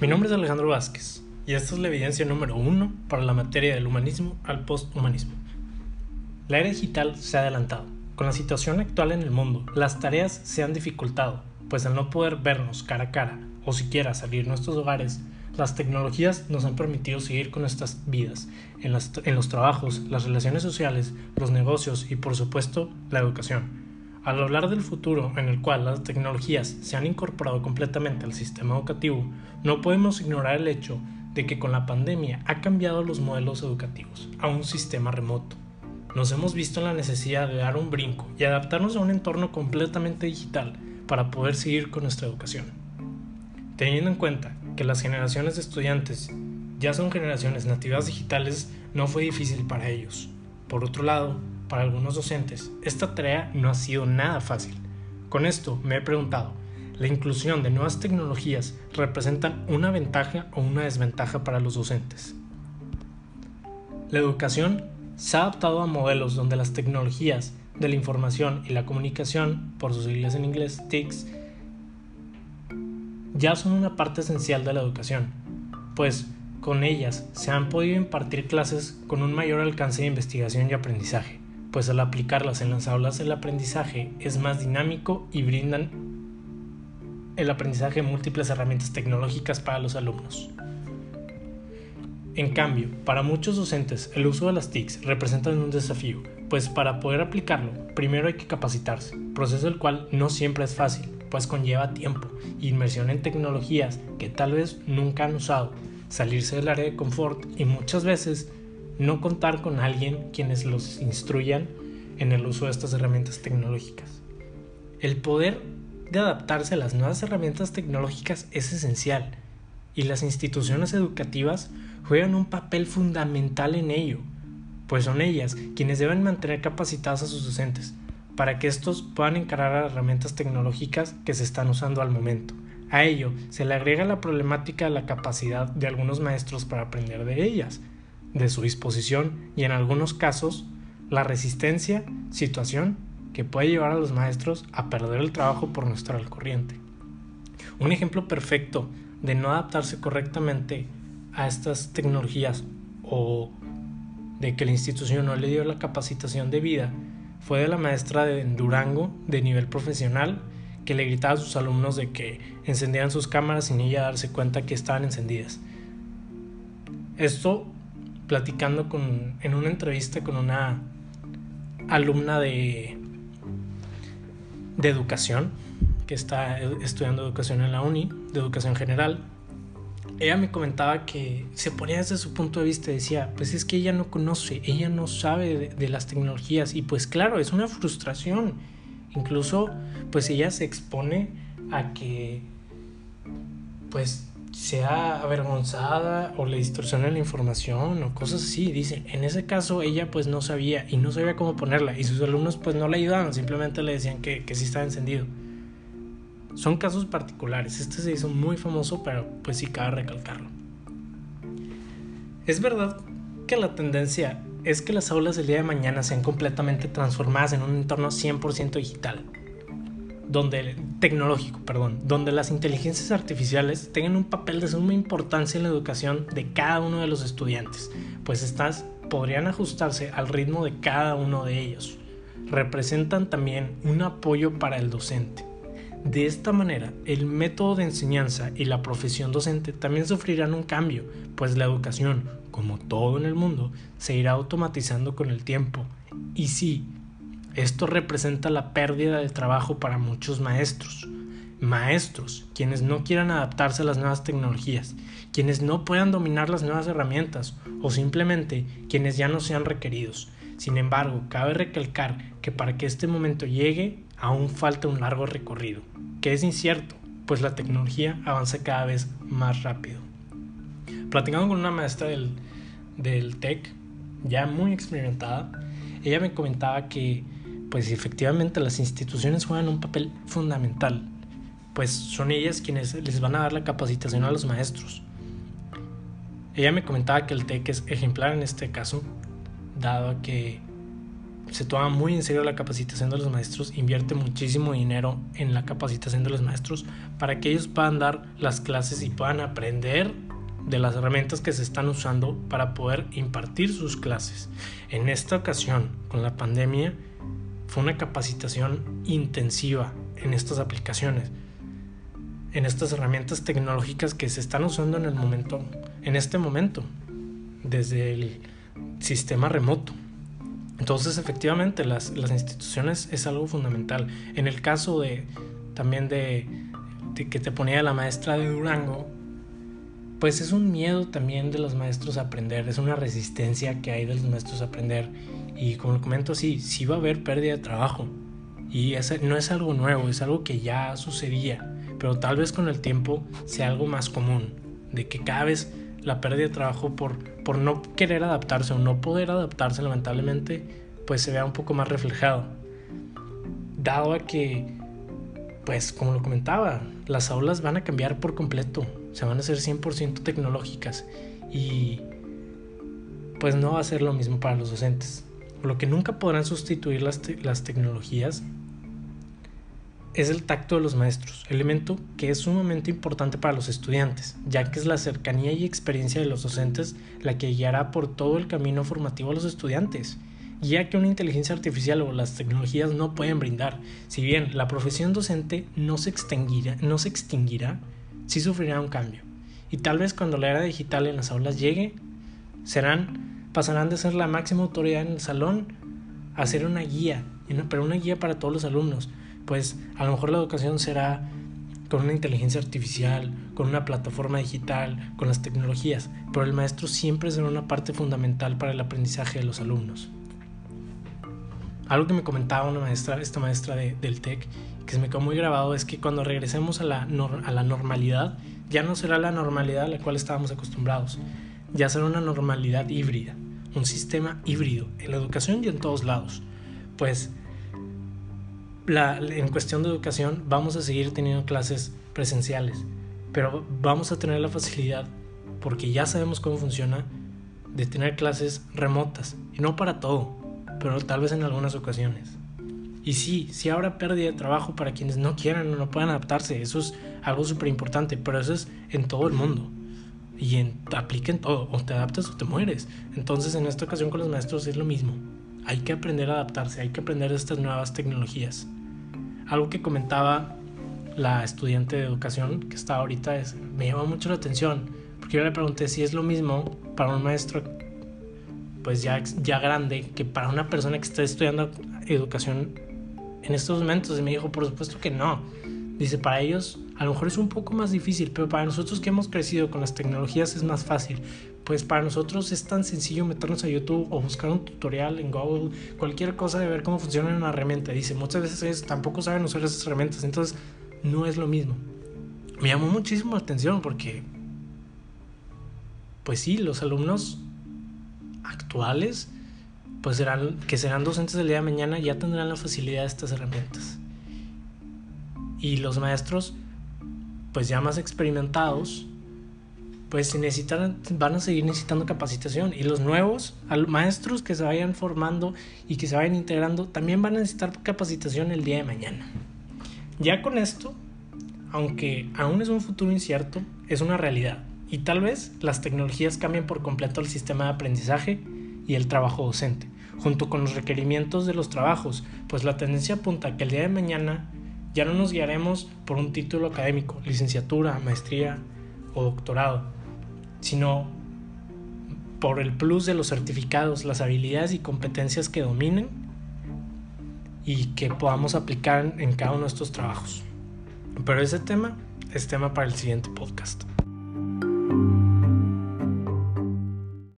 Mi nombre es Alejandro Vázquez y esta es la evidencia número uno para la materia del humanismo al posthumanismo. La era digital se ha adelantado. Con la situación actual en el mundo, las tareas se han dificultado, pues al no poder vernos cara a cara o siquiera salir de nuestros hogares, las tecnologías nos han permitido seguir con nuestras vidas, en, en los trabajos, las relaciones sociales, los negocios y por supuesto la educación. Al hablar del futuro en el cual las tecnologías se han incorporado completamente al sistema educativo, no podemos ignorar el hecho de que con la pandemia ha cambiado los modelos educativos a un sistema remoto. Nos hemos visto en la necesidad de dar un brinco y adaptarnos a un entorno completamente digital para poder seguir con nuestra educación. Teniendo en cuenta que las generaciones de estudiantes ya son generaciones nativas digitales, no fue difícil para ellos. Por otro lado, para algunos docentes, esta tarea no ha sido nada fácil. Con esto me he preguntado, ¿la inclusión de nuevas tecnologías representan una ventaja o una desventaja para los docentes? La educación se ha adaptado a modelos donde las tecnologías de la información y la comunicación, por sus siglas en inglés TICs, ya son una parte esencial de la educación, pues con ellas se han podido impartir clases con un mayor alcance de investigación y aprendizaje pues al aplicarlas en las aulas el aprendizaje es más dinámico y brindan el aprendizaje múltiples herramientas tecnológicas para los alumnos. En cambio, para muchos docentes el uso de las TICs representa un desafío, pues para poder aplicarlo primero hay que capacitarse, proceso el cual no siempre es fácil, pues conlleva tiempo, inmersión en tecnologías que tal vez nunca han usado, salirse del área de confort y muchas veces no contar con alguien quienes los instruyan en el uso de estas herramientas tecnológicas. El poder de adaptarse a las nuevas herramientas tecnológicas es esencial y las instituciones educativas juegan un papel fundamental en ello, pues son ellas quienes deben mantener capacitados a sus docentes para que estos puedan encarar las herramientas tecnológicas que se están usando al momento. A ello se le agrega la problemática de la capacidad de algunos maestros para aprender de ellas, de su disposición y en algunos casos la resistencia, situación que puede llevar a los maestros a perder el trabajo por no estar al corriente. Un ejemplo perfecto de no adaptarse correctamente a estas tecnologías o de que la institución no le dio la capacitación de vida fue de la maestra de Durango de nivel profesional que le gritaba a sus alumnos de que encendieran sus cámaras sin ella darse cuenta que estaban encendidas. Esto platicando con, en una entrevista con una alumna de, de educación que está estudiando educación en la uni, de educación general. Ella me comentaba que se ponía desde su punto de vista, decía, pues es que ella no conoce, ella no sabe de, de las tecnologías y pues claro, es una frustración. Incluso pues ella se expone a que pues sea avergonzada o le distorsione la información o cosas así. Dice, en ese caso ella pues no sabía y no sabía cómo ponerla y sus alumnos pues no le ayudaban, simplemente le decían que, que sí estaba encendido. Son casos particulares, este se hizo muy famoso, pero pues sí cabe recalcarlo. Es verdad que la tendencia es que las aulas del día de mañana sean completamente transformadas en un entorno 100% digital donde tecnológico, perdón, donde las inteligencias artificiales tengan un papel de suma importancia en la educación de cada uno de los estudiantes, pues estas podrían ajustarse al ritmo de cada uno de ellos. Representan también un apoyo para el docente. De esta manera, el método de enseñanza y la profesión docente también sufrirán un cambio, pues la educación, como todo en el mundo, se irá automatizando con el tiempo. Y sí, esto representa la pérdida de trabajo para muchos maestros. Maestros, quienes no quieran adaptarse a las nuevas tecnologías, quienes no puedan dominar las nuevas herramientas o simplemente quienes ya no sean requeridos. Sin embargo, cabe recalcar que para que este momento llegue aún falta un largo recorrido, que es incierto, pues la tecnología avanza cada vez más rápido. Platicando con una maestra del, del TEC, ya muy experimentada, ella me comentaba que pues efectivamente las instituciones juegan un papel fundamental, pues son ellas quienes les van a dar la capacitación a los maestros. Ella me comentaba que el TEC es ejemplar en este caso, dado que se toma muy en serio la capacitación de los maestros, invierte muchísimo dinero en la capacitación de los maestros para que ellos puedan dar las clases y puedan aprender de las herramientas que se están usando para poder impartir sus clases. En esta ocasión, con la pandemia, fue una capacitación intensiva en estas aplicaciones, en estas herramientas tecnológicas que se están usando en el momento, en este momento, desde el sistema remoto. Entonces, efectivamente, las, las instituciones es algo fundamental. En el caso de también de, de que te ponía la maestra de Durango, pues es un miedo también de los maestros a aprender, es una resistencia que hay de los maestros a aprender. Y como lo comento, sí, sí va a haber pérdida de trabajo. Y ese no es algo nuevo, es algo que ya sucedía. Pero tal vez con el tiempo sea algo más común, de que cada vez la pérdida de trabajo por, por no querer adaptarse o no poder adaptarse lamentablemente, pues se vea un poco más reflejado. Dado a que, pues como lo comentaba, las aulas van a cambiar por completo se van a hacer 100% tecnológicas y pues no va a ser lo mismo para los docentes. Lo que nunca podrán sustituir las, las tecnologías es el tacto de los maestros, elemento que es sumamente importante para los estudiantes, ya que es la cercanía y experiencia de los docentes la que guiará por todo el camino formativo a los estudiantes, ya que una inteligencia artificial o las tecnologías no pueden brindar. Si bien la profesión docente no se extinguirá, no se extinguirá sí sufrirá un cambio. Y tal vez cuando la era digital en las aulas llegue, serán, pasarán de ser la máxima autoridad en el salón a ser una guía, pero una guía para todos los alumnos. Pues a lo mejor la educación será con una inteligencia artificial, con una plataforma digital, con las tecnologías, pero el maestro siempre será una parte fundamental para el aprendizaje de los alumnos. Algo que me comentaba una maestra, esta maestra del TEC, que se me quedó muy grabado es que cuando regresemos a la, a la normalidad, ya no será la normalidad a la cual estábamos acostumbrados, ya será una normalidad híbrida, un sistema híbrido en la educación y en todos lados. Pues la, en cuestión de educación vamos a seguir teniendo clases presenciales, pero vamos a tener la facilidad, porque ya sabemos cómo funciona, de tener clases remotas, y no para todo, pero tal vez en algunas ocasiones. Y sí, sí habrá pérdida de trabajo para quienes no quieran o no puedan adaptarse. Eso es algo súper importante, pero eso es en todo el mundo. Y en, aplica en todo. O te adaptas o te mueres. Entonces en esta ocasión con los maestros es lo mismo. Hay que aprender a adaptarse, hay que aprender estas nuevas tecnologías. Algo que comentaba la estudiante de educación que está ahorita es, me llama mucho la atención. Porque yo le pregunté si es lo mismo para un maestro pues ya, ya grande que para una persona que está estudiando educación en estos momentos. Y me dijo, por supuesto que no. Dice, para ellos a lo mejor es un poco más difícil, pero para nosotros que hemos crecido con las tecnologías es más fácil. Pues para nosotros es tan sencillo meternos a YouTube o buscar un tutorial en Google, cualquier cosa de ver cómo funciona una herramienta. Dice, muchas veces ellos tampoco saben usar esas herramientas, entonces no es lo mismo. Me llamó muchísimo la atención porque, pues sí, los alumnos actuales pues serán, que serán docentes del día de mañana ya tendrán la facilidad de estas herramientas. Y los maestros, pues ya más experimentados, pues necesitan, van a seguir necesitando capacitación. Y los nuevos maestros que se vayan formando y que se vayan integrando, también van a necesitar capacitación el día de mañana. Ya con esto, aunque aún es un futuro incierto, es una realidad. Y tal vez las tecnologías cambien por completo el sistema de aprendizaje y el trabajo docente, junto con los requerimientos de los trabajos, pues la tendencia apunta a que el día de mañana ya no nos guiaremos por un título académico, licenciatura, maestría o doctorado, sino por el plus de los certificados, las habilidades y competencias que dominen y que podamos aplicar en cada uno de estos trabajos. Pero ese tema es tema para el siguiente podcast.